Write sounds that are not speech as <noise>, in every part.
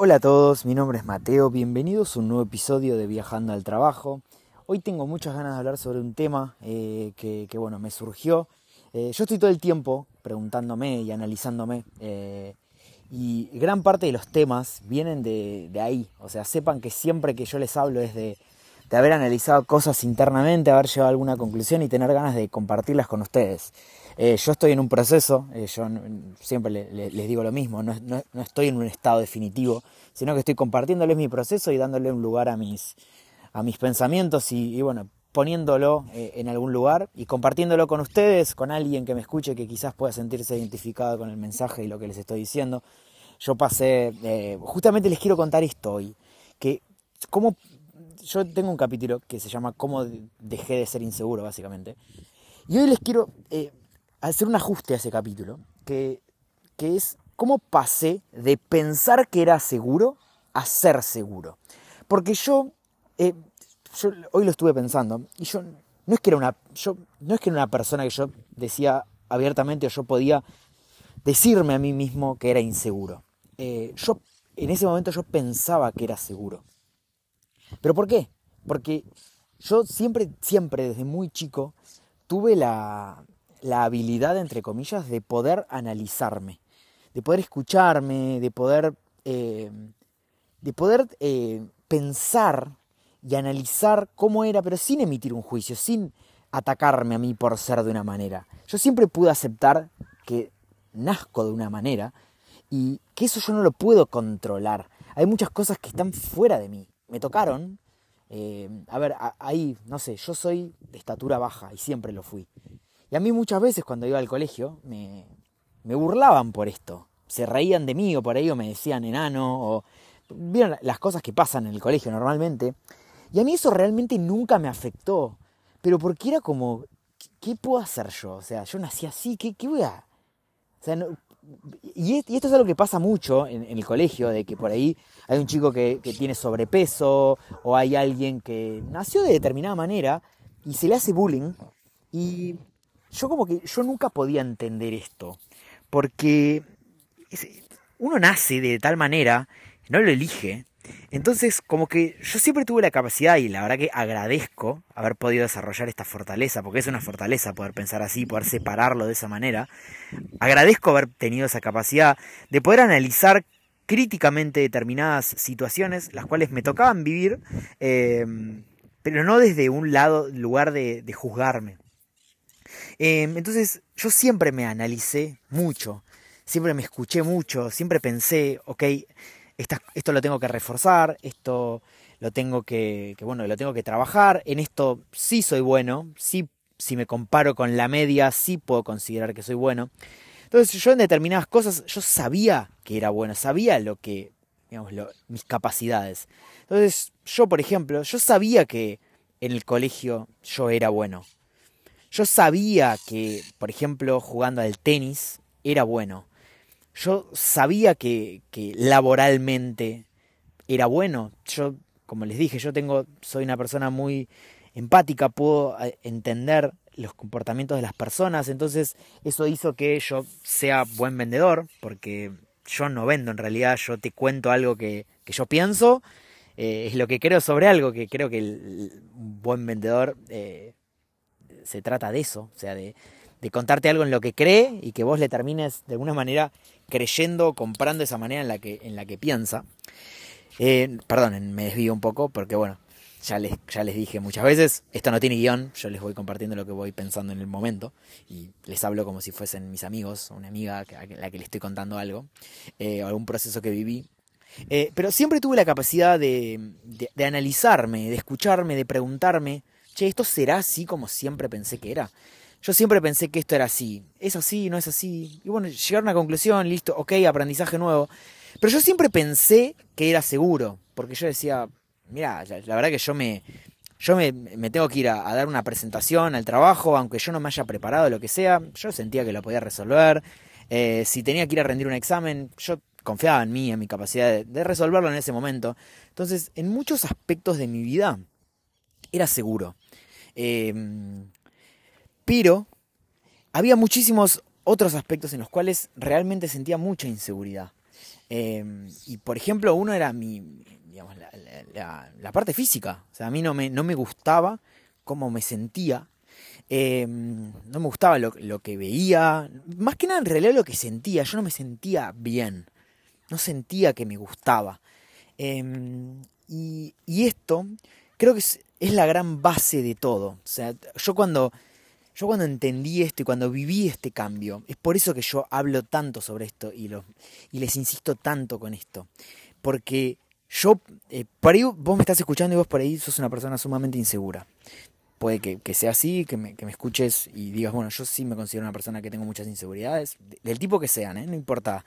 Hola a todos, mi nombre es Mateo, bienvenidos a un nuevo episodio de Viajando al Trabajo. Hoy tengo muchas ganas de hablar sobre un tema eh, que, bueno, me surgió. Eh, yo estoy todo el tiempo preguntándome y analizándome eh, y gran parte de los temas vienen de, ahí. O sea, sepan que siempre que yo les hablo es de, haber analizado cosas internamente, haber llegado a alguna conclusión y tener ganas de compartirlas con ustedes. Yo estoy en un proceso, yo siempre les digo lo mismo, no, no, estoy en un estado definitivo, sino que estoy compartiéndoles mi proceso y dándole un lugar a mis, a mis pensamientos y, bueno, poniéndolo eh, en algún lugar y compartiéndolo con ustedes, con alguien que me escuche que quizás pueda sentirse identificado con el mensaje y lo que les estoy diciendo. Yo pasé, eh, justamente les quiero contar esto hoy, que cómo, yo tengo un capítulo que se llama Cómo dejé de ser inseguro, básicamente, y hoy les quiero eh, hacer un ajuste a ese capítulo, que, que es cómo pasé de pensar que era seguro a ser seguro. Porque yo eh, yo hoy lo estuve pensando y yo no es que era una yo no es que era una persona que yo decía abiertamente o yo podía decirme a mí mismo que era inseguro. Eh, yo en ese momento yo pensaba que era seguro. ¿Pero por qué? Porque yo siempre, siempre desde muy chico tuve la, la habilidad, entre comillas, de poder analizarme, de poder escucharme, de poder, eh, de poder pensar y analizar cómo era, pero sin emitir un juicio, sin atacarme a mí por ser de una manera. Yo siempre pude aceptar que nazco de una manera y que eso yo no lo puedo controlar. Hay muchas cosas que están fuera de mí. Me tocaron. Eh, a ver, ahí, no sé, yo soy de estatura baja y siempre lo fui. Y a mí muchas veces cuando iba al colegio me, me burlaban por esto. Se reían de mí o por ahí me decían enano o... Vieron las cosas que pasan en el colegio normalmente. Y a mí eso realmente nunca me afectó. Pero porque era como, ¿qué puedo hacer yo? O sea, yo nací así, ¿qué, qué voy a...? O y, esto es algo que pasa mucho en, el colegio, de que por ahí hay un chico que, que, tiene sobrepeso o hay alguien que nació de determinada manera y se le hace bullying. Y yo como que yo nunca podía entender esto, porque uno nace de tal manera, no lo elige, entonces, como que yo siempre tuve la capacidad y la verdad que agradezco haber podido desarrollar esta fortaleza, porque es una fortaleza poder pensar así, poder separarlo de esa manera. Agradezco haber tenido esa capacidad de poder analizar críticamente determinadas situaciones, las cuales me tocaban vivir, em, pero no desde un lado, lugar de, juzgarme. Em, entonces, yo siempre me analicé mucho, siempre me escuché mucho, siempre pensé, ok, esto lo tengo que reforzar, esto lo tengo que, bueno, lo tengo que trabajar, en esto sí soy bueno, sí, si me comparo con la media, sí puedo considerar que soy bueno. Entonces yo en determinadas cosas, yo sabía que era bueno, sabía lo que, digamos, mis capacidades. Entonces yo, por ejemplo, yo sabía que en el colegio yo era bueno. Yo sabía que, por ejemplo, jugando al tenis era bueno yo sabía que, laboralmente era bueno. Yo, como les dije, yo tengo, soy una persona muy empática, puedo eh, entender los comportamientos de las personas, entonces eso hizo que yo sea buen vendedor, porque yo no vendo en realidad, yo te cuento algo que, yo pienso, eh, es lo que creo sobre algo, que creo que el, buen vendedor eh, se trata de eso, o sea, de, de contarte algo en lo que cree y que vos le termines de alguna manera creyendo, comprando esa manera en la que, en la que piensa. Eh, perdón, me desvío un poco porque bueno, ya les, ya les dije muchas veces, esto no tiene guion, yo les voy compartiendo lo que voy pensando en el momento y les hablo como si fuesen mis amigos, una amiga a la que le estoy contando algo, eh, algún proceso que viví. Eh, pero siempre tuve la capacidad de, de analizarme, de escucharme, de preguntarme, che, ¿esto será así como siempre pensé que era? Yo siempre pensé que esto era así. ¿Es así? ¿No es así? Y bueno, llegar a una conclusión, listo, ok, aprendizaje nuevo. Pero yo siempre pensé que era seguro, porque yo decía, mira, la, verdad que yo me, yo me, tengo que ir a, dar una presentación al trabajo, aunque yo no me haya preparado lo que sea, yo sentía que lo podía resolver. Eh, si tenía que ir a rendir un examen, yo confiaba en mí, en mi capacidad de, resolverlo en ese momento. Entonces, en muchos aspectos de mi vida, era seguro. Eh, pero había muchísimos otros aspectos en los cuales realmente sentía mucha inseguridad. Em, y por ejemplo, uno era mi, digamos, la, parte física. O sea, a mí no me, no me gustaba cómo me sentía. Em, no me gustaba lo, lo, que veía. Más que nada, en realidad, lo que sentía. Yo no me sentía bien. No sentía que me gustaba. Em, y, y, esto creo que es, es, la gran base de todo. O sea, yo cuando, yo cuando entendí esto y cuando viví este cambio, es por eso que yo hablo tanto sobre esto y, lo, y les insisto tanto con esto. Porque yo, eh, por ahí vos me estás escuchando y vos por ahí sos una persona sumamente insegura. Puede que, sea así, que me, que me, escuches y digas, bueno, yo sí me considero una persona que tengo muchas inseguridades, del tipo que sean, ¿eh? no importa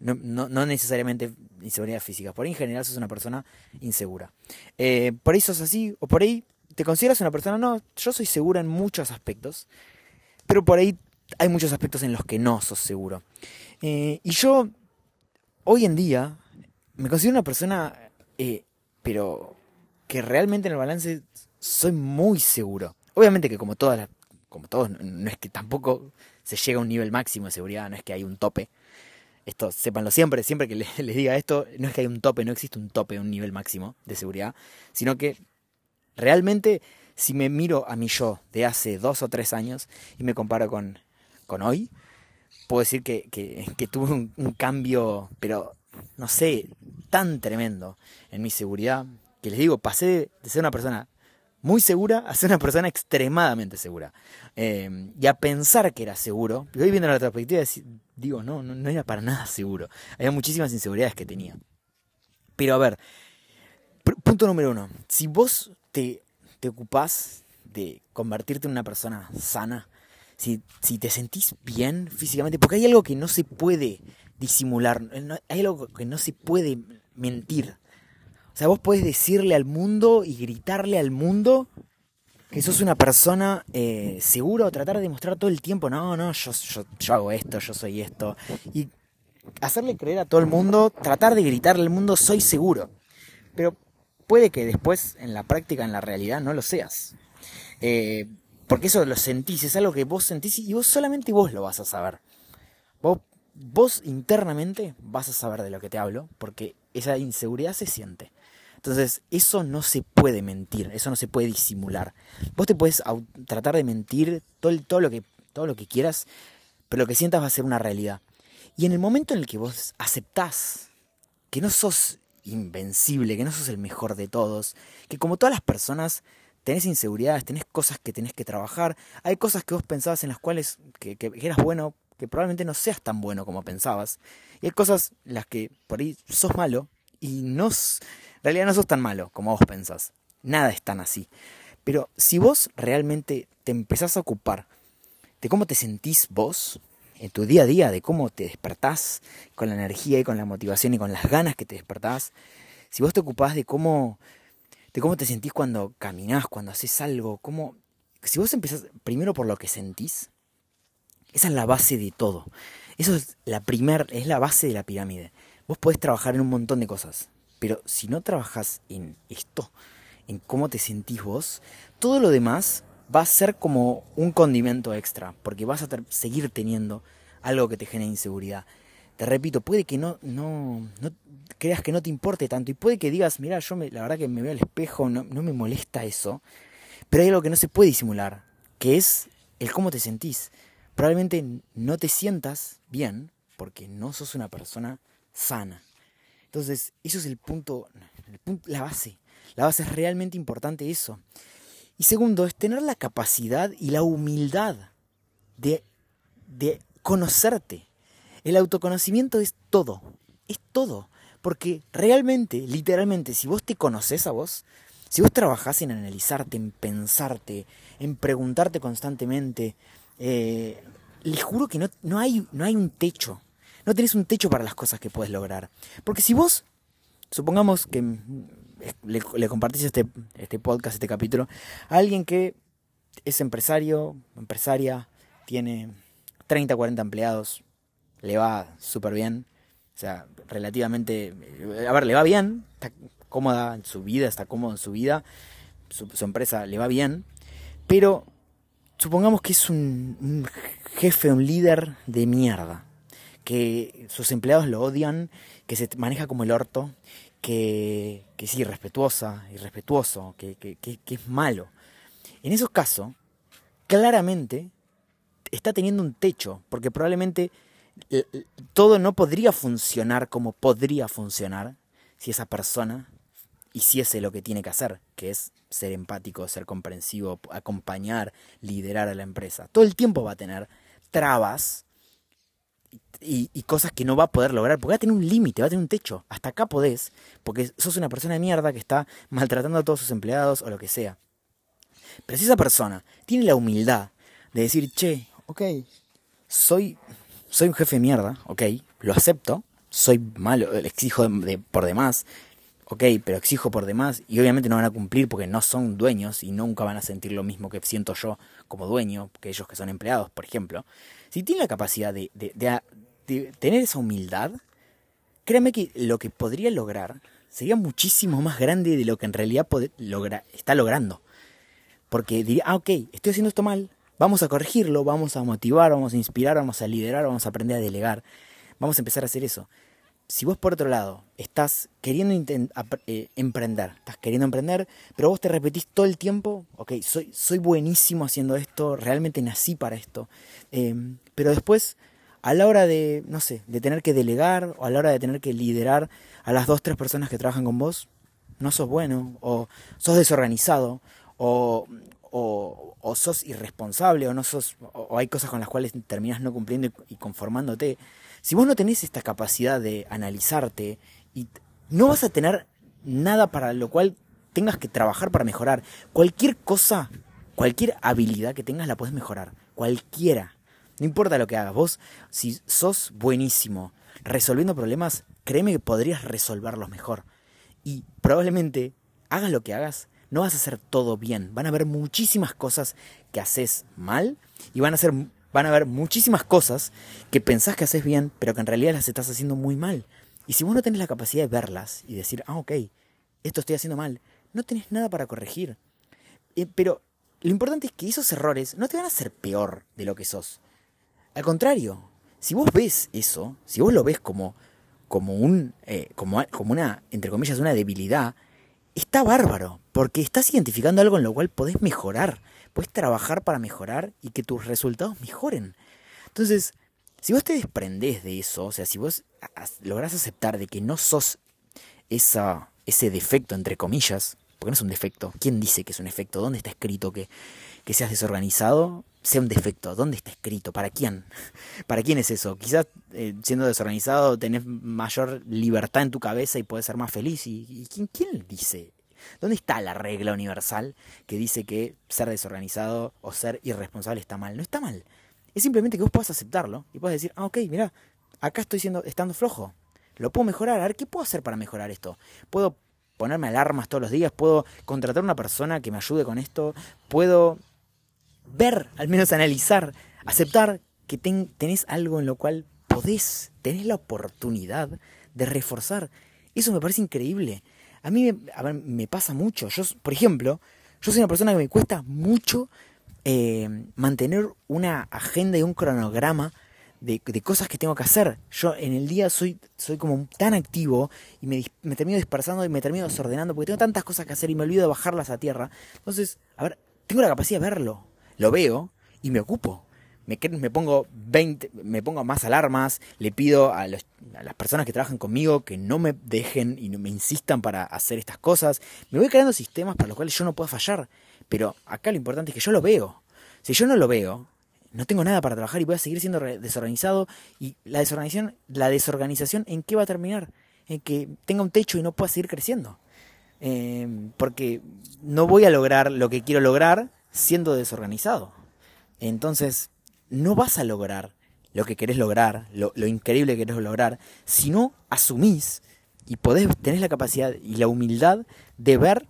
no, no, necesariamente inseguridad física. Por ahí en general sos una persona insegura. Eh, por ahí sos así, o por ahí te consideras una persona, no, yo soy segura en muchos aspectos, pero por ahí hay muchos aspectos en los que no sos seguro. Eh, y yo, hoy en día, me considero una persona, eh, pero que realmente en el balance soy muy seguro. Obviamente que como todas las, como todos, no es que tampoco se llega a un nivel máximo de seguridad, no es que hay un tope esto sépanlo siempre, siempre que <laughs> les, diga esto, no es que hay un tope, no existe un tope, un nivel máximo de seguridad, sino que realmente si me miro a mi yo de hace dos o tres años y me comparo con, con hoy, puedo decir que, que, tuve un, cambio, pero no sé, tan tremendo en mi seguridad, que les digo, pasé de ser una persona muy segura a ser una persona extremadamente segura. Eh, y a pensar que era seguro, y hoy viendo la perspectiva digo, no, no, era para nada seguro. Había muchísimas inseguridades que tenía. Pero a ver, punto número uno, si vos te, te ocupás de convertirte en una persona sana, si, si te sentís bien físicamente, porque hay algo que no se puede disimular, hay algo que no se puede mentir. O sea, vos podés decirle al mundo y gritarle al mundo que sos una persona eh, segura o tratar de demostrar todo el tiempo, no, no, yo, yo, hago esto, yo soy esto. Y hacerle creer a todo el mundo, tratar de gritarle al mundo, soy seguro. Pero puede que después, en la práctica, en la realidad, no lo seas. Eh, porque eso lo sentís, es algo que vos sentís y vos solamente vos lo vas a saber. Vos, vos internamente vas a saber de lo que te hablo, porque esa inseguridad se siente. Entonces, eso no se puede mentir, eso no se puede disimular. Vos te puedes tratar de mentir todo, todo, lo que, todo lo que quieras, pero lo que sientas va a ser una realidad. Y en el momento en el que vos aceptás que no sos invencible, que no sos el mejor de todos, que como todas las personas tenés inseguridades, tenés cosas que tenés que trabajar, hay cosas que vos pensabas en las cuales que, que eras bueno, que probablemente no seas tan bueno como pensabas, y hay cosas en las que por ahí sos malo y no en realidad no sos tan malo como vos pensás. Nada es tan así. Pero si vos realmente te empezás a ocupar de cómo te sentís vos en tu día a día, de cómo te despertás con la energía y con la motivación y con las ganas que te despertás, si vos te ocupás de cómo, de cómo te sentís cuando caminás, cuando haces algo, cómo, si vos empezás primero por lo que sentís, esa es la base de todo. Eso es la primer, es la base de la pirámide. Vos podés trabajar en un montón de cosas, pero si no trabajas en esto, en cómo te sentís vos, todo lo demás va a ser como un condimento extra, porque vas a seguir teniendo algo que te genere inseguridad. Te repito, puede que no, no, no creas que no te importe tanto y puede que digas, mira, yo me, la verdad que me veo al espejo, no, no me molesta eso, pero hay algo que no se puede disimular, que es el cómo te sentís. Probablemente no te sientas bien porque no sos una persona sana. Entonces, eso es el punto, la base. La base es realmente importante eso. Y segundo, es tener la capacidad y la humildad de, de conocerte. El autoconocimiento es todo, es todo. Porque realmente, literalmente, si vos te conoces a vos, si vos trabajás en analizarte, en pensarte, en preguntarte constantemente, eh, les juro que no, no, hay, no hay un techo no tenés un techo para las cosas que puedes lograr. Porque si vos, supongamos que le, compartís este, este podcast, este capítulo, a alguien que es empresario, empresaria, tiene 30, 40 empleados, le va súper bien, o sea, relativamente, a ver, le va bien, está cómoda en su vida, está cómodo en su vida, su, empresa le va bien, pero supongamos que es un jefe, un líder de mierda que sus empleados lo odian, que se maneja como el orto, que, que es irrespetuosa, irrespetuoso, que, que, que es malo. En esos casos, claramente está teniendo un techo, porque probablemente todo no podría funcionar como podría funcionar si esa persona hiciese lo que tiene que hacer, que es ser empático, ser comprensivo, acompañar, liderar a la empresa. Todo el tiempo va a tener trabas y, cosas que no va a poder lograr, porque va a tener un límite, va a tener un techo. Hasta acá podés, porque sos una persona de mierda que está maltratando a todos sus empleados o lo que sea. Pero si esa persona tiene la humildad de decir, che, ok, soy, soy un jefe de mierda, ok, lo acepto, soy malo, exijo por demás, ok, pero exijo por demás y obviamente no van a cumplir porque no son dueños y nunca van a sentir lo mismo que siento yo como dueño, que ellos que son empleados, por ejemplo. Si tienen la capacidad de, de, tener esa humildad, créanme que lo que podría lograr sería muchísimo más grande de lo que en realidad está logrando. Porque diría, ah, ok, estoy haciendo esto mal, vamos a corregirlo, vamos a motivar, vamos a inspirar, vamos a liderar, vamos a aprender a delegar. Vamos a empezar a hacer eso. Si vos por otro lado estás queriendo eh, emprender, estás queriendo emprender, pero vos te repetís todo el tiempo, ok, soy, soy buenísimo haciendo esto, realmente nací para esto, em, pero después a la hora de, no sé, de tener que delegar o a la hora de tener que liderar a las dos, tres personas que trabajan con vos, no sos bueno, o sos desorganizado, o, o, sos irresponsable, o no sos, o, hay cosas con las cuales terminas no cumpliendo y, conformándote. Si vos no tenés esta capacidad de analizarte, y no vas a tener nada para lo cual tengas que trabajar para mejorar. Cualquier cosa, cualquier habilidad que tengas la puedes mejorar. Cualquiera. No importa lo que hagas. Vos, si sos buenísimo resolviendo problemas, créeme que podrías resolverlos mejor. Y probablemente hagas lo que hagas, no vas a hacer todo bien. Van a haber muchísimas cosas que haces mal y van a, ser, van a haber muchísimas cosas que pensás que haces bien, pero que en realidad las estás haciendo muy mal. Y si vos no tenés la capacidad de verlas y decir, ah, ok, esto estoy haciendo mal, no tenés nada para corregir. Eh, pero lo importante es que esos errores no te van a hacer peor de lo que sos. Al contrario, si vos ves eso, si vos lo ves como, como, un, eh, como, como una, entre comillas, una debilidad, está bárbaro, porque estás identificando algo en lo cual podés mejorar, podés trabajar para mejorar y que tus resultados mejoren. Entonces, si vos te desprendés de eso, o sea, si vos lográs aceptar de que no sos esa, ese defecto, entre comillas, porque no es un defecto, ¿quién dice que es un defecto? ¿Dónde está escrito que, que seas desorganizado sea un defecto? ¿Dónde está escrito? ¿Para quién? <laughs> ¿Para quién es eso? Quizás eh, siendo desorganizado tenés mayor libertad en tu cabeza y puedes ser más feliz. ¿Y, quién, quién dice? ¿Dónde está la regla universal que dice que ser desorganizado o ser irresponsable está mal? No está mal. Es simplemente que vos puedas aceptarlo y puedas decir, ah, ok, mira, acá estoy siendo, estando flojo. Lo puedo mejorar. A ver, ¿qué puedo hacer para mejorar esto? Puedo ponerme alarmas todos los días, puedo contratar una persona que me ayude con esto, puedo ver, al menos analizar, aceptar que tenés algo en lo cual podés, tenés la oportunidad de reforzar. Eso me parece increíble. A mí me, pasa mucho. Yo, por ejemplo, yo soy una persona que me cuesta mucho eh, mantener una agenda y un cronograma de, cosas que tengo que hacer. Yo en el día soy, soy como tan activo y me, me, termino dispersando y me termino desordenando porque tengo tantas cosas que hacer y me olvido de bajarlas a tierra. Entonces, a ver, tengo la capacidad de verlo lo veo y me ocupo. Me, me, pongo 20, me pongo más alarmas, le pido a, las personas que trabajan conmigo que no me dejen y no me insistan para hacer estas cosas. Me voy creando sistemas para los cuales yo no puedo fallar. Pero acá lo importante es que yo lo veo. Si yo no lo veo, no tengo nada para trabajar y voy a seguir siendo desorganizado. Y la desorganización, la desorganización ¿en qué va a terminar? En que tenga un techo y no pueda seguir creciendo. Eh, porque no voy a lograr lo que quiero lograr siendo desorganizado. Entonces, no vas a lograr lo que querés lograr, lo, increíble que querés lograr, si no asumís y podés, tenés la capacidad y la humildad de ver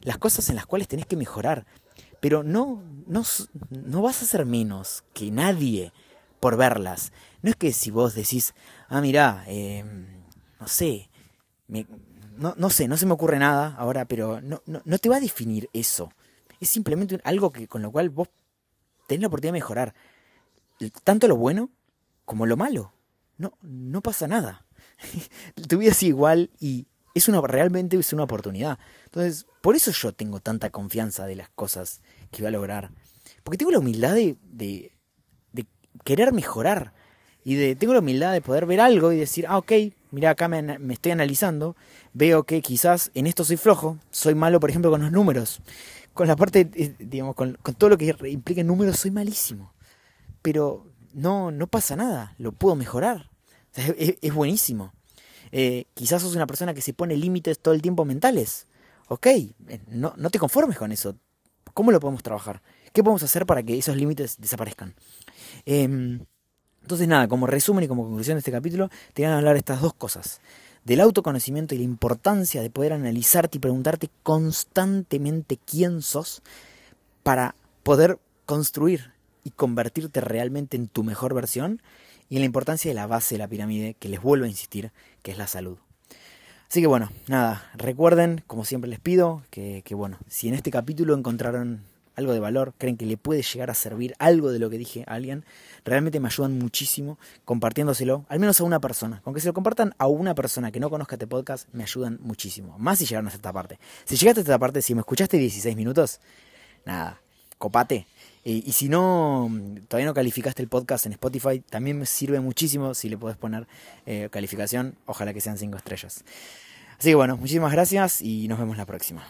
las cosas en las cuales tenés que mejorar. Pero no, no, no vas a ser menos que nadie por verlas. No es que si vos decís, ah, mirá, em, no sé, no, no, sé, no se me ocurre nada ahora, pero no, no, no te va a definir eso es simplemente algo que, con lo cual vos tenés la oportunidad de mejorar tanto lo bueno como lo malo. no, no pasa nada. <laughs> tu vida es igual y es una, realmente es una oportunidad. Entonces, por eso yo tengo tanta confianza de las cosas que voy a lograr. Porque tengo la humildad de, de, querer mejorar. Y de, tengo la humildad de poder ver algo y decir, ah, ok, mira, acá me, me, estoy analizando, veo que quizás en esto soy flojo, soy malo, por ejemplo, con los números. Con la parte, eh, digamos, con, con todo lo que implica números, soy malísimo. Pero no, no pasa nada, lo puedo mejorar. es, buenísimo. Eh, quizás sos una persona que se pone límites todo el tiempo mentales. Ok, eh, no, no te conformes con eso. ¿Cómo lo podemos trabajar? ¿Qué podemos hacer para que esos límites desaparezcan? Em, entonces, nada, como resumen y como conclusión de este capítulo, te van a hablar estas dos cosas. Del autoconocimiento y la importancia de poder analizarte y preguntarte constantemente quién sos para poder construir y convertirte realmente en tu mejor versión y en la importancia de la base de la pirámide, que les vuelvo a insistir, que es la salud. Así que bueno, nada, recuerden, como siempre les pido, que, que bueno, si en este capítulo encontraron algo de valor, creen que le puede llegar a servir algo de lo que dije a alguien, realmente me ayudan muchísimo compartiéndoselo, al menos a una persona. Con que se lo compartan a una persona que no conozca este podcast, me ayudan muchísimo. Más si llegaron hasta esta parte. Si llegaste a esta parte, si me escuchaste 16 minutos, nada, copate. y si no, todavía no calificaste el podcast en Spotify, también me sirve muchísimo si le puedes poner eh, calificación. Ojalá que sean 5 estrellas. Así que bueno, muchísimas gracias y nos vemos la próxima.